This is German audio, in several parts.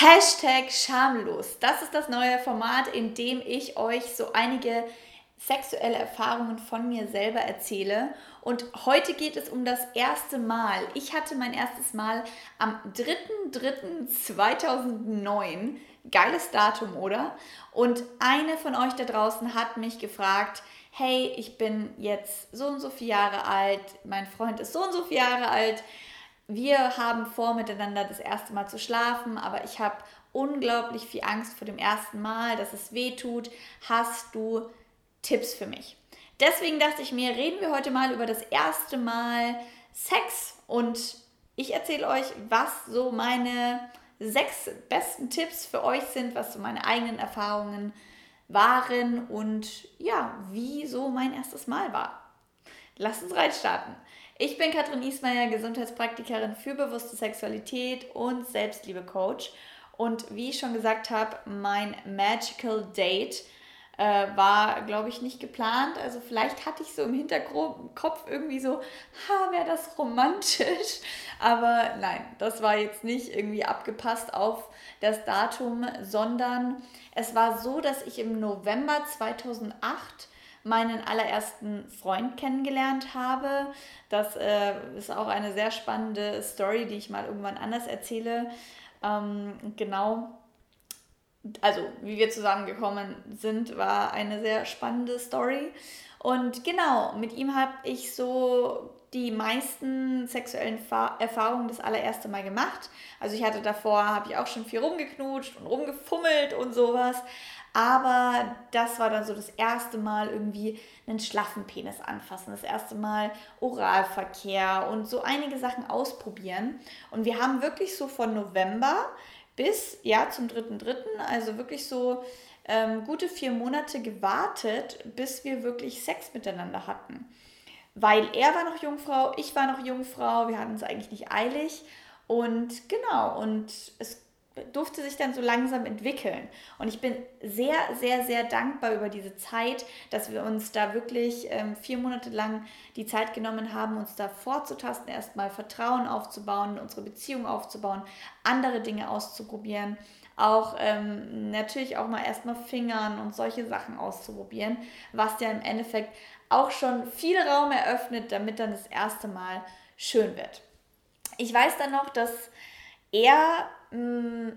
Hashtag schamlos. Das ist das neue Format, in dem ich euch so einige sexuelle Erfahrungen von mir selber erzähle. Und heute geht es um das erste Mal. Ich hatte mein erstes Mal am 3.3.2009. Geiles Datum, oder? Und eine von euch da draußen hat mich gefragt, hey, ich bin jetzt so und so viele Jahre alt, mein Freund ist so und so viele Jahre alt, wir haben vor, miteinander das erste Mal zu schlafen, aber ich habe unglaublich viel Angst vor dem ersten Mal, dass es weh tut. Hast du Tipps für mich? Deswegen dachte ich mir, reden wir heute mal über das erste Mal Sex und ich erzähle euch, was so meine sechs besten Tipps für euch sind, was so meine eigenen Erfahrungen waren und ja, wie so mein erstes Mal war. Lasst uns reinstarten. Ich bin Katrin Ismaier, Gesundheitspraktikerin für bewusste Sexualität und Selbstliebe-Coach. Und wie ich schon gesagt habe, mein Magical Date äh, war, glaube ich, nicht geplant. Also vielleicht hatte ich so im Hinterkopf irgendwie so, ha, wäre das romantisch. Aber nein, das war jetzt nicht irgendwie abgepasst auf das Datum, sondern es war so, dass ich im November 2008 meinen allerersten Freund kennengelernt habe. Das äh, ist auch eine sehr spannende Story, die ich mal irgendwann anders erzähle. Ähm, genau. Also, wie wir zusammengekommen sind, war eine sehr spannende Story. Und genau, mit ihm habe ich so die meisten sexuellen Erfahrungen das allererste Mal gemacht. Also ich hatte davor, habe ich auch schon viel rumgeknutscht und rumgefummelt und sowas. Aber das war dann so das erste Mal irgendwie einen schlaffen Penis anfassen, das erste Mal Oralverkehr und so einige Sachen ausprobieren. Und wir haben wirklich so von November bis ja zum 3.3., also wirklich so ähm, gute vier Monate gewartet, bis wir wirklich Sex miteinander hatten. Weil er war noch Jungfrau, ich war noch Jungfrau, wir hatten es eigentlich nicht eilig. Und genau, und es durfte sich dann so langsam entwickeln. Und ich bin sehr, sehr, sehr dankbar über diese Zeit, dass wir uns da wirklich ähm, vier Monate lang die Zeit genommen haben, uns da vorzutasten, erstmal Vertrauen aufzubauen, unsere Beziehung aufzubauen, andere Dinge auszuprobieren. Auch ähm, natürlich auch mal erstmal Fingern und solche Sachen auszuprobieren, was ja im Endeffekt auch schon viel Raum eröffnet, damit dann das erste Mal schön wird. Ich weiß dann noch, dass er Mm,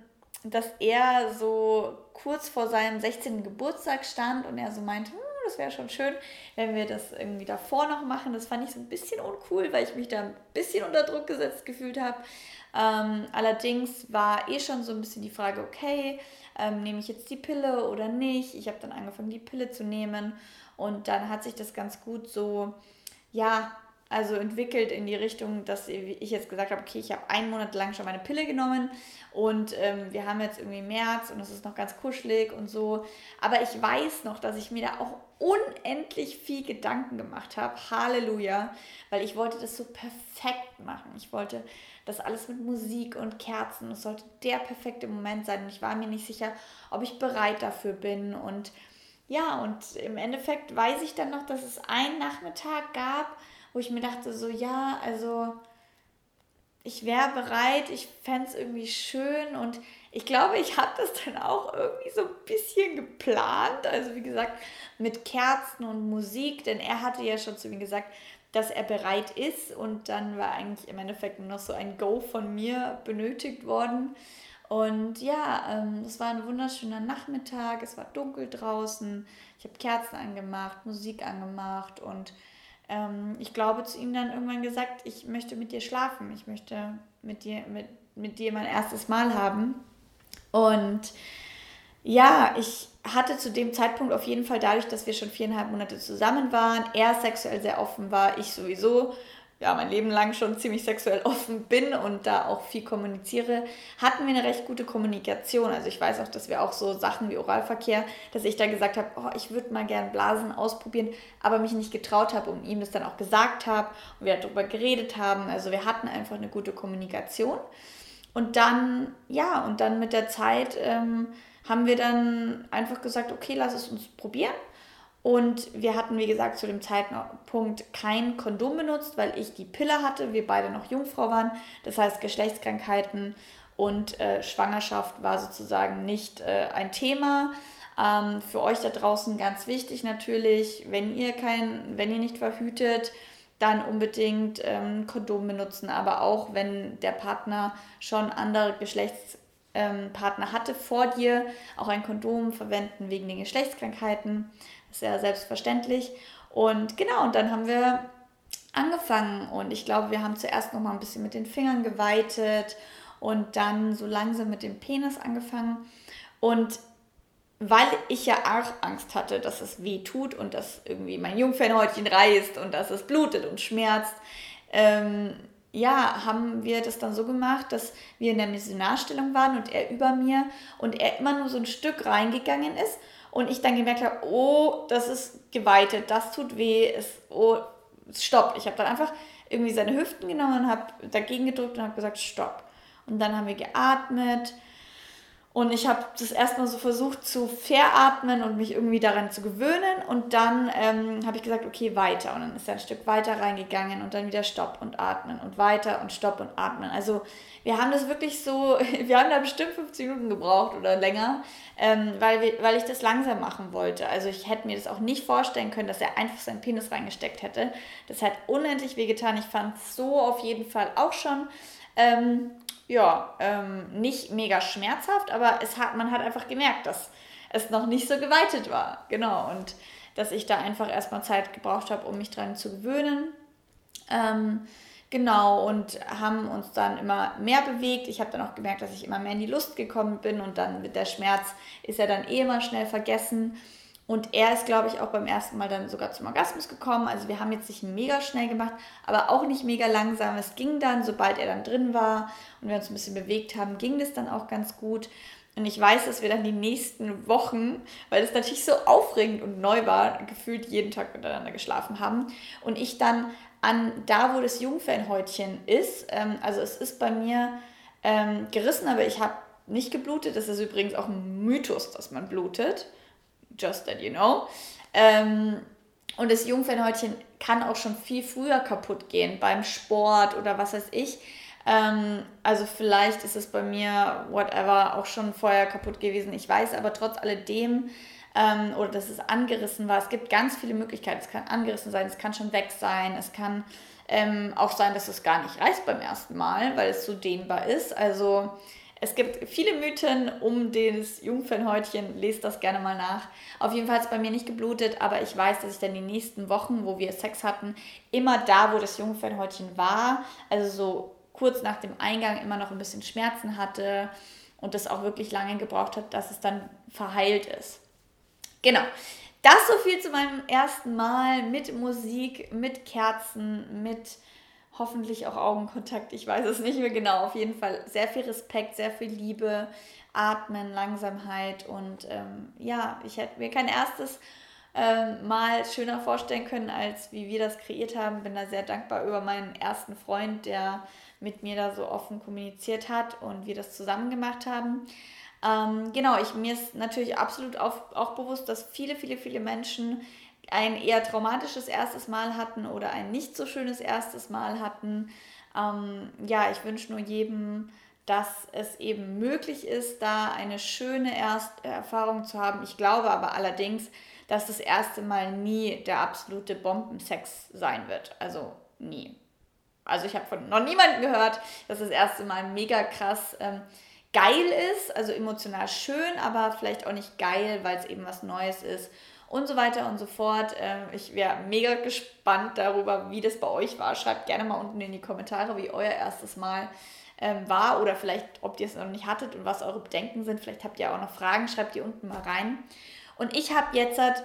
dass er so kurz vor seinem 16. Geburtstag stand und er so meinte, hm, das wäre schon schön, wenn wir das irgendwie davor noch machen. Das fand ich so ein bisschen uncool, weil ich mich da ein bisschen unter Druck gesetzt gefühlt habe. Ähm, allerdings war eh schon so ein bisschen die Frage, okay, ähm, nehme ich jetzt die Pille oder nicht? Ich habe dann angefangen, die Pille zu nehmen und dann hat sich das ganz gut so, ja, also entwickelt in die Richtung, dass ich jetzt gesagt habe, okay, ich habe einen Monat lang schon meine Pille genommen und ähm, wir haben jetzt irgendwie März und es ist noch ganz kuschelig und so. Aber ich weiß noch, dass ich mir da auch unendlich viel Gedanken gemacht habe. Halleluja, weil ich wollte das so perfekt machen. Ich wollte das alles mit Musik und Kerzen. Es sollte der perfekte Moment sein und ich war mir nicht sicher, ob ich bereit dafür bin und ja, und im Endeffekt weiß ich dann noch, dass es einen Nachmittag gab, wo ich mir dachte, so ja, also ich wäre bereit, ich fände es irgendwie schön und ich glaube, ich habe das dann auch irgendwie so ein bisschen geplant. Also wie gesagt, mit Kerzen und Musik, denn er hatte ja schon zu mir gesagt, dass er bereit ist und dann war eigentlich im Endeffekt nur noch so ein Go von mir benötigt worden. Und ja, ähm, es war ein wunderschöner Nachmittag, es war dunkel draußen, ich habe Kerzen angemacht, Musik angemacht und ähm, ich glaube, zu ihm dann irgendwann gesagt, ich möchte mit dir schlafen, ich möchte mit dir, mit, mit dir mein erstes Mal haben. Und ja, ich hatte zu dem Zeitpunkt auf jeden Fall dadurch, dass wir schon viereinhalb Monate zusammen waren, er sexuell sehr offen war, ich sowieso ja, mein Leben lang schon ziemlich sexuell offen bin und da auch viel kommuniziere, hatten wir eine recht gute Kommunikation. Also ich weiß auch, dass wir auch so Sachen wie Oralverkehr, dass ich da gesagt habe, oh, ich würde mal gern Blasen ausprobieren, aber mich nicht getraut habe und ihm das dann auch gesagt habe und wir darüber geredet haben. Also wir hatten einfach eine gute Kommunikation. Und dann, ja, und dann mit der Zeit ähm, haben wir dann einfach gesagt, okay, lass es uns probieren. Und wir hatten, wie gesagt, zu dem Zeitpunkt kein Kondom benutzt, weil ich die Pille hatte, wir beide noch Jungfrau waren. Das heißt, Geschlechtskrankheiten und äh, Schwangerschaft war sozusagen nicht äh, ein Thema. Ähm, für euch da draußen ganz wichtig natürlich, wenn ihr kein, wenn ihr nicht verhütet, dann unbedingt ähm, Kondom benutzen, aber auch wenn der Partner schon andere Geschlechtspartner ähm, hatte vor dir, auch ein Kondom verwenden wegen den Geschlechtskrankheiten. Ist ja selbstverständlich. Und genau, und dann haben wir angefangen und ich glaube, wir haben zuerst noch mal ein bisschen mit den Fingern geweitet und dann so langsam mit dem Penis angefangen. Und weil ich ja auch Angst hatte, dass es weh tut und dass irgendwie mein Jungfernhäutchen reißt und dass es blutet und schmerzt, ähm, ja, haben wir das dann so gemacht, dass wir in der Missionarstellung waren und er über mir und er immer nur so ein Stück reingegangen ist und ich dann gemerkt habe, oh, das ist geweitet, das tut weh, es, oh, stopp. Ich habe dann einfach irgendwie seine Hüften genommen und habe dagegen gedrückt und habe gesagt, stopp. Und dann haben wir geatmet und ich habe das erstmal so versucht zu veratmen und mich irgendwie daran zu gewöhnen. Und dann ähm, habe ich gesagt, okay, weiter. Und dann ist er ein Stück weiter reingegangen und dann wieder Stopp und atmen und weiter und Stopp und atmen. Also wir haben das wirklich so, wir haben da bestimmt 15 Minuten gebraucht oder länger, ähm, weil, wir, weil ich das langsam machen wollte. Also ich hätte mir das auch nicht vorstellen können, dass er einfach seinen Penis reingesteckt hätte. Das hat unendlich wehgetan. Ich fand es so auf jeden Fall auch schon. Ähm, ja, ähm, nicht mega schmerzhaft, aber es hat, man hat einfach gemerkt, dass es noch nicht so geweitet war. Genau. Und dass ich da einfach erstmal Zeit gebraucht habe, um mich dran zu gewöhnen. Ähm, genau, und haben uns dann immer mehr bewegt. Ich habe dann auch gemerkt, dass ich immer mehr in die Lust gekommen bin und dann mit der Schmerz ist er dann eh immer schnell vergessen. Und er ist, glaube ich, auch beim ersten Mal dann sogar zum Orgasmus gekommen. Also wir haben jetzt nicht mega schnell gemacht, aber auch nicht mega langsam. Es ging dann, sobald er dann drin war und wir uns ein bisschen bewegt haben, ging das dann auch ganz gut. Und ich weiß, dass wir dann die nächsten Wochen, weil es natürlich so aufregend und neu war, gefühlt jeden Tag miteinander geschlafen haben. Und ich dann an da, wo das Jungfernhäutchen ist, ähm, also es ist bei mir ähm, gerissen, aber ich habe nicht geblutet. Das ist übrigens auch ein Mythos, dass man blutet just that you know. Ähm, und das Jungfernhäutchen kann auch schon viel früher kaputt gehen, beim Sport oder was weiß ich. Ähm, also vielleicht ist es bei mir, whatever, auch schon vorher kaputt gewesen. Ich weiß aber trotz alledem, ähm, oder dass es angerissen war. Es gibt ganz viele Möglichkeiten. Es kann angerissen sein, es kann schon weg sein, es kann ähm, auch sein, dass es gar nicht reißt beim ersten Mal, weil es so dehnbar ist. Also es gibt viele Mythen um das Jungfernhäutchen. Lest das gerne mal nach. Auf jeden Fall hat es bei mir nicht geblutet, aber ich weiß, dass ich dann die nächsten Wochen, wo wir Sex hatten, immer da, wo das Jungfernhäutchen war, also so kurz nach dem Eingang immer noch ein bisschen Schmerzen hatte und das auch wirklich lange gebraucht hat, dass es dann verheilt ist. Genau. Das so viel zu meinem ersten Mal mit Musik, mit Kerzen, mit hoffentlich auch Augenkontakt, ich weiß es nicht mehr genau. Auf jeden Fall sehr viel Respekt, sehr viel Liebe, Atmen, Langsamkeit und ähm, ja, ich hätte mir kein erstes ähm, Mal schöner vorstellen können, als wie wir das kreiert haben. Bin da sehr dankbar über meinen ersten Freund, der mit mir da so offen kommuniziert hat und wir das zusammen gemacht haben. Ähm, genau, ich, mir ist natürlich absolut auf, auch bewusst, dass viele, viele, viele Menschen ein eher traumatisches erstes Mal hatten oder ein nicht so schönes erstes Mal hatten. Ähm, ja, ich wünsche nur jedem, dass es eben möglich ist, da eine schöne Ersterfahrung zu haben. Ich glaube aber allerdings, dass das erste Mal nie der absolute Bombensex sein wird. Also nie. Also ich habe von noch niemandem gehört, dass das erste Mal mega krass ähm, geil ist, also emotional schön, aber vielleicht auch nicht geil, weil es eben was Neues ist und so weiter und so fort. Ähm, ich wäre mega gespannt darüber, wie das bei euch war. Schreibt gerne mal unten in die Kommentare, wie euer erstes Mal ähm, war oder vielleicht, ob ihr es noch nicht hattet und was eure Bedenken sind. Vielleicht habt ihr auch noch Fragen, schreibt die unten mal rein. Und ich habe jetzt halt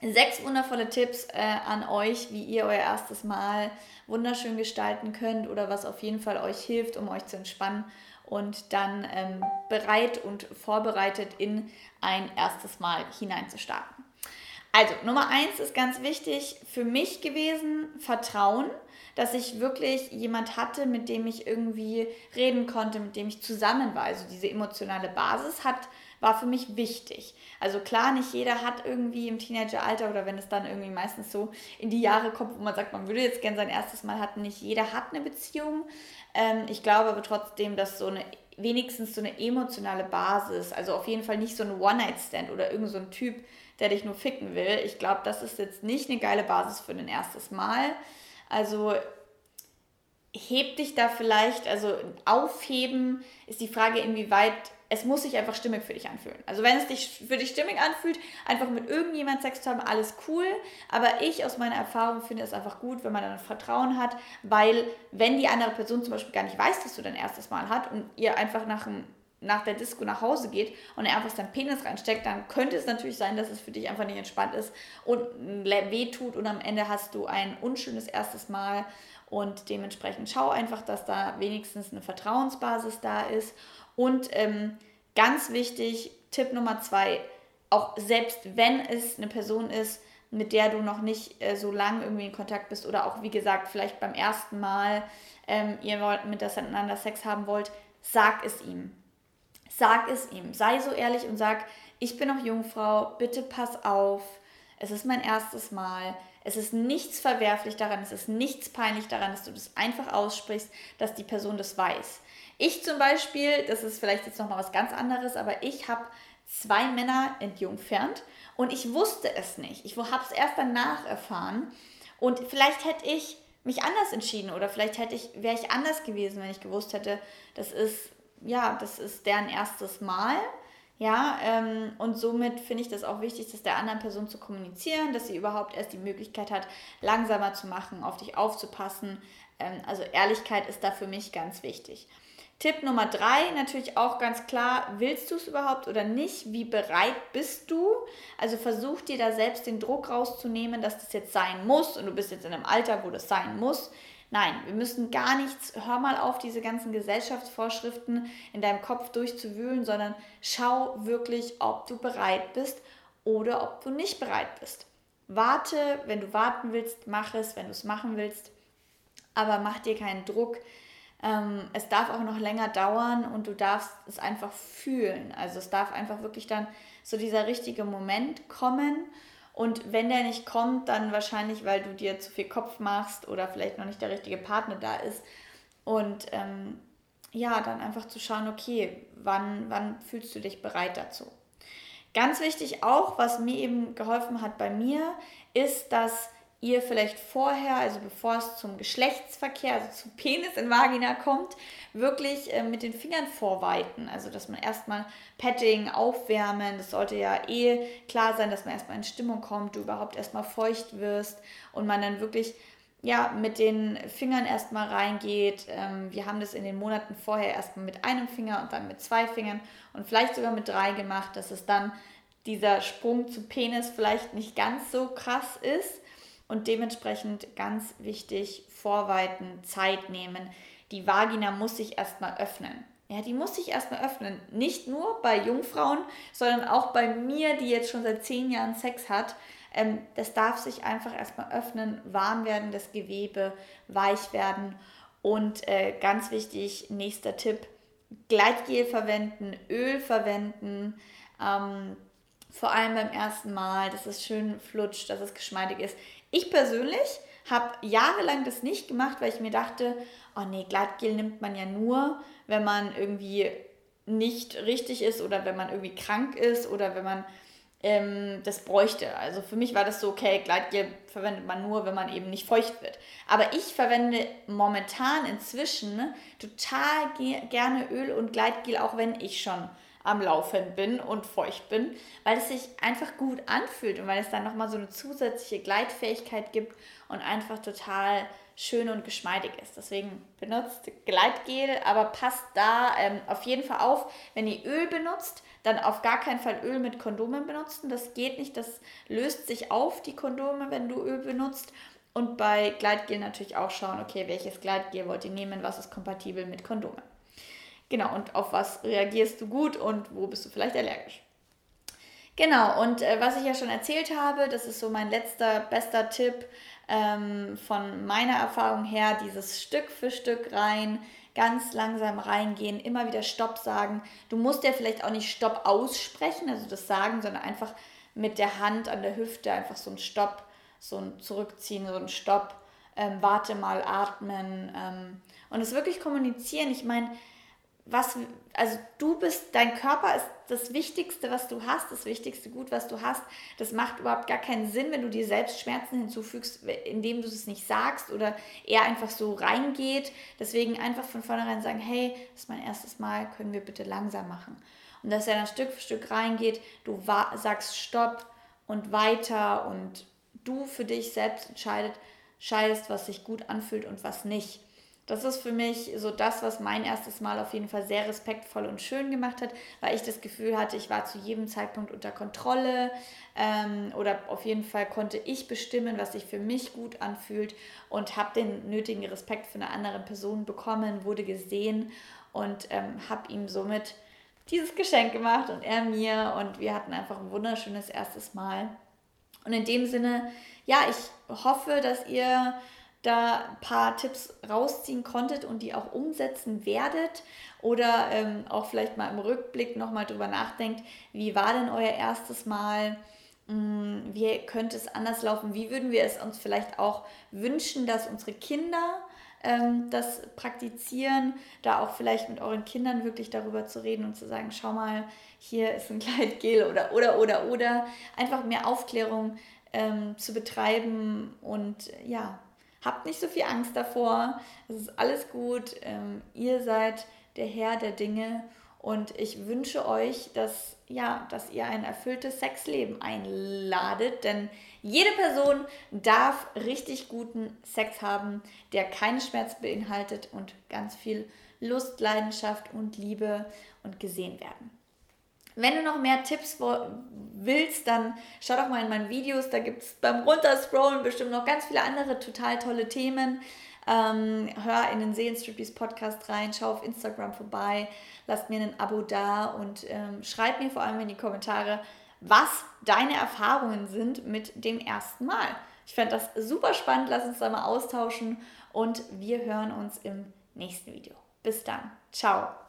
sechs wundervolle Tipps äh, an euch, wie ihr euer erstes Mal wunderschön gestalten könnt oder was auf jeden Fall euch hilft, um euch zu entspannen und dann ähm, bereit und vorbereitet in ein erstes Mal hineinzustarten. Also, Nummer eins ist ganz wichtig für mich gewesen, Vertrauen. dass ich wirklich jemand hatte, mit dem ich irgendwie reden konnte, mit dem ich zusammen war. Also diese emotionale Basis hat, war für mich wichtig. Also klar, nicht jeder hat irgendwie im Teenageralter oder wenn es dann irgendwie meistens so in die Jahre kommt, wo man sagt, man würde jetzt gerne sein erstes Mal hatten, nicht jeder hat eine Beziehung. Ähm, ich glaube aber trotzdem, dass so eine wenigstens so eine emotionale Basis, also auf jeden Fall nicht so ein One-Night-Stand oder irgend so ein Typ, der dich nur ficken will. Ich glaube, das ist jetzt nicht eine geile Basis für ein erstes Mal. Also heb dich da vielleicht, also aufheben ist die Frage, inwieweit es muss sich einfach stimmig für dich anfühlen. Also wenn es dich für dich stimmig anfühlt, einfach mit irgendjemand Sex zu haben, alles cool. Aber ich aus meiner Erfahrung finde es einfach gut, wenn man dann Vertrauen hat, weil wenn die andere Person zum Beispiel gar nicht weiß, dass du dein erstes Mal hat und ihr einfach nach, dem, nach der Disco nach Hause geht und er einfach seinen Penis reinsteckt, dann könnte es natürlich sein, dass es für dich einfach nicht entspannt ist und weh tut und am Ende hast du ein unschönes erstes Mal und dementsprechend schau einfach, dass da wenigstens eine Vertrauensbasis da ist und ähm, ganz wichtig, Tipp Nummer zwei, auch selbst wenn es eine Person ist, mit der du noch nicht äh, so lange irgendwie in Kontakt bist oder auch wie gesagt vielleicht beim ersten Mal ähm, ihr miteinander Sex haben wollt, sag es ihm. Sag es ihm. Sei so ehrlich und sag, ich bin noch Jungfrau, bitte pass auf. Es ist mein erstes Mal. Es ist nichts verwerflich daran, es ist nichts peinlich daran, dass du das einfach aussprichst, dass die Person das weiß. Ich zum Beispiel, das ist vielleicht jetzt nochmal was ganz anderes, aber ich habe zwei Männer entjungfernt und ich wusste es nicht. Ich habe es erst danach erfahren und vielleicht hätte ich mich anders entschieden oder vielleicht hätte ich, wäre ich anders gewesen, wenn ich gewusst hätte, das ist, ja, das ist deren erstes Mal. Ja, ähm, und somit finde ich das auch wichtig, das der anderen Person zu kommunizieren, dass sie überhaupt erst die Möglichkeit hat, langsamer zu machen, auf dich aufzupassen. Ähm, also Ehrlichkeit ist da für mich ganz wichtig. Tipp Nummer drei, natürlich auch ganz klar, willst du es überhaupt oder nicht? Wie bereit bist du? Also versuch dir da selbst den Druck rauszunehmen, dass das jetzt sein muss und du bist jetzt in einem Alter, wo das sein muss. Nein, wir müssen gar nichts, hör mal auf, diese ganzen Gesellschaftsvorschriften in deinem Kopf durchzuwühlen, sondern schau wirklich, ob du bereit bist oder ob du nicht bereit bist. Warte, wenn du warten willst, mach es, wenn du es machen willst, aber mach dir keinen Druck, ähm, es darf auch noch länger dauern und du darfst es einfach fühlen. Also es darf einfach wirklich dann so dieser richtige Moment kommen. Und wenn der nicht kommt, dann wahrscheinlich, weil du dir zu viel Kopf machst oder vielleicht noch nicht der richtige Partner da ist. Und ähm, ja, dann einfach zu schauen, okay, wann, wann fühlst du dich bereit dazu? Ganz wichtig auch, was mir eben geholfen hat bei mir, ist, dass ihr vielleicht vorher, also bevor es zum Geschlechtsverkehr, also zu Penis in Vagina kommt, wirklich äh, mit den Fingern vorweiten. Also dass man erstmal Petting, aufwärmen, das sollte ja eh klar sein, dass man erstmal in Stimmung kommt, du überhaupt erstmal feucht wirst und man dann wirklich ja, mit den Fingern erstmal reingeht. Ähm, wir haben das in den Monaten vorher erstmal mit einem Finger und dann mit zwei Fingern und vielleicht sogar mit drei gemacht, dass es dann dieser Sprung zu Penis vielleicht nicht ganz so krass ist und dementsprechend ganz wichtig, vorweiten, Zeit nehmen. Die Vagina muss sich erstmal öffnen. Ja, die muss sich erstmal öffnen. Nicht nur bei Jungfrauen, sondern auch bei mir, die jetzt schon seit zehn Jahren Sex hat. Ähm, das darf sich einfach erstmal öffnen, warm werden, das Gewebe weich werden. Und äh, ganz wichtig, nächster Tipp, Gleitgel verwenden, Öl verwenden. Ähm, vor allem beim ersten Mal, dass es schön flutscht, dass es geschmeidig ist. Ich persönlich habe jahrelang das nicht gemacht, weil ich mir dachte, oh nee, Gleitgel nimmt man ja nur, wenn man irgendwie nicht richtig ist oder wenn man irgendwie krank ist oder wenn man ähm, das bräuchte. Also für mich war das so, okay, Gleitgel verwendet man nur, wenn man eben nicht feucht wird. Aber ich verwende momentan inzwischen total ge gerne Öl und Gleitgel, auch wenn ich schon am Laufen bin und feucht bin, weil es sich einfach gut anfühlt und weil es dann nochmal so eine zusätzliche Gleitfähigkeit gibt und einfach total schön und geschmeidig ist. Deswegen benutzt Gleitgel, aber passt da ähm, auf jeden Fall auf, wenn ihr Öl benutzt, dann auf gar keinen Fall Öl mit Kondomen benutzen. Das geht nicht, das löst sich auf, die Kondome, wenn du Öl benutzt. Und bei Gleitgel natürlich auch schauen, okay, welches Gleitgel wollt ihr nehmen, was ist kompatibel mit Kondomen. Genau, und auf was reagierst du gut und wo bist du vielleicht allergisch? Genau, und äh, was ich ja schon erzählt habe, das ist so mein letzter, bester Tipp, ähm, von meiner Erfahrung her dieses Stück für Stück rein, ganz langsam reingehen, immer wieder Stopp sagen. Du musst ja vielleicht auch nicht Stopp aussprechen, also das sagen, sondern einfach mit der Hand an der Hüfte einfach so ein Stopp, so ein Zurückziehen, so ein Stopp, ähm, warte mal, atmen ähm, und es wirklich kommunizieren. Ich meine, was, also du bist, dein Körper ist das Wichtigste, was du hast, das wichtigste Gut, was du hast. Das macht überhaupt gar keinen Sinn, wenn du dir selbst Schmerzen hinzufügst, indem du es nicht sagst oder er einfach so reingeht. Deswegen einfach von vornherein sagen, hey, das ist mein erstes Mal, können wir bitte langsam machen. Und dass er dann Stück für Stück reingeht, du sagst Stopp und weiter und du für dich selbst entscheidest, was sich gut anfühlt und was nicht. Das ist für mich so das, was mein erstes Mal auf jeden Fall sehr respektvoll und schön gemacht hat, weil ich das Gefühl hatte, ich war zu jedem Zeitpunkt unter Kontrolle ähm, oder auf jeden Fall konnte ich bestimmen, was sich für mich gut anfühlt und habe den nötigen Respekt für eine andere Person bekommen, wurde gesehen und ähm, habe ihm somit dieses Geschenk gemacht und er mir und wir hatten einfach ein wunderschönes erstes Mal. Und in dem Sinne, ja, ich hoffe, dass ihr da ein paar Tipps rausziehen konntet und die auch umsetzen werdet oder ähm, auch vielleicht mal im Rückblick nochmal drüber nachdenkt, wie war denn euer erstes Mal? Hm, wie könnte es anders laufen? Wie würden wir es uns vielleicht auch wünschen, dass unsere Kinder ähm, das praktizieren? Da auch vielleicht mit euren Kindern wirklich darüber zu reden und zu sagen, schau mal, hier ist ein Kleidgel oder, oder, oder, oder. Einfach mehr Aufklärung ähm, zu betreiben und ja, Habt nicht so viel Angst davor. Es ist alles gut. Ähm, ihr seid der Herr der Dinge. Und ich wünsche euch, dass, ja, dass ihr ein erfülltes Sexleben einladet. Denn jede Person darf richtig guten Sex haben, der keine Schmerz beinhaltet und ganz viel Lust, Leidenschaft und Liebe und gesehen werden. Wenn du noch mehr Tipps willst, dann schau doch mal in meinen Videos. Da gibt es beim Runterscrollen bestimmt noch ganz viele andere total tolle Themen. Ähm, hör in den Seelenstriptease Podcast rein, schau auf Instagram vorbei, lass mir ein Abo da und ähm, schreib mir vor allem in die Kommentare, was deine Erfahrungen sind mit dem ersten Mal. Ich fände das super spannend, lass uns da mal austauschen und wir hören uns im nächsten Video. Bis dann. Ciao.